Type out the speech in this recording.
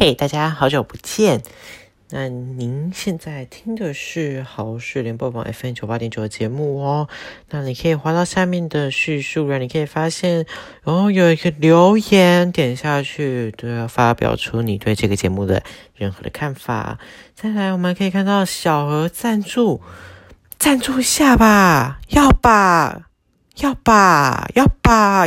嘿，大家好久不见！那您现在听的是好事联播网 FM 九八点九的节目哦。那你可以滑到下面的叙述，然后你可以发现，哦，有一个留言，点下去都要发表出你对这个节目的任何的看法。再来，我们可以看到小额赞助，赞助一下吧，要吧，要吧，要吧。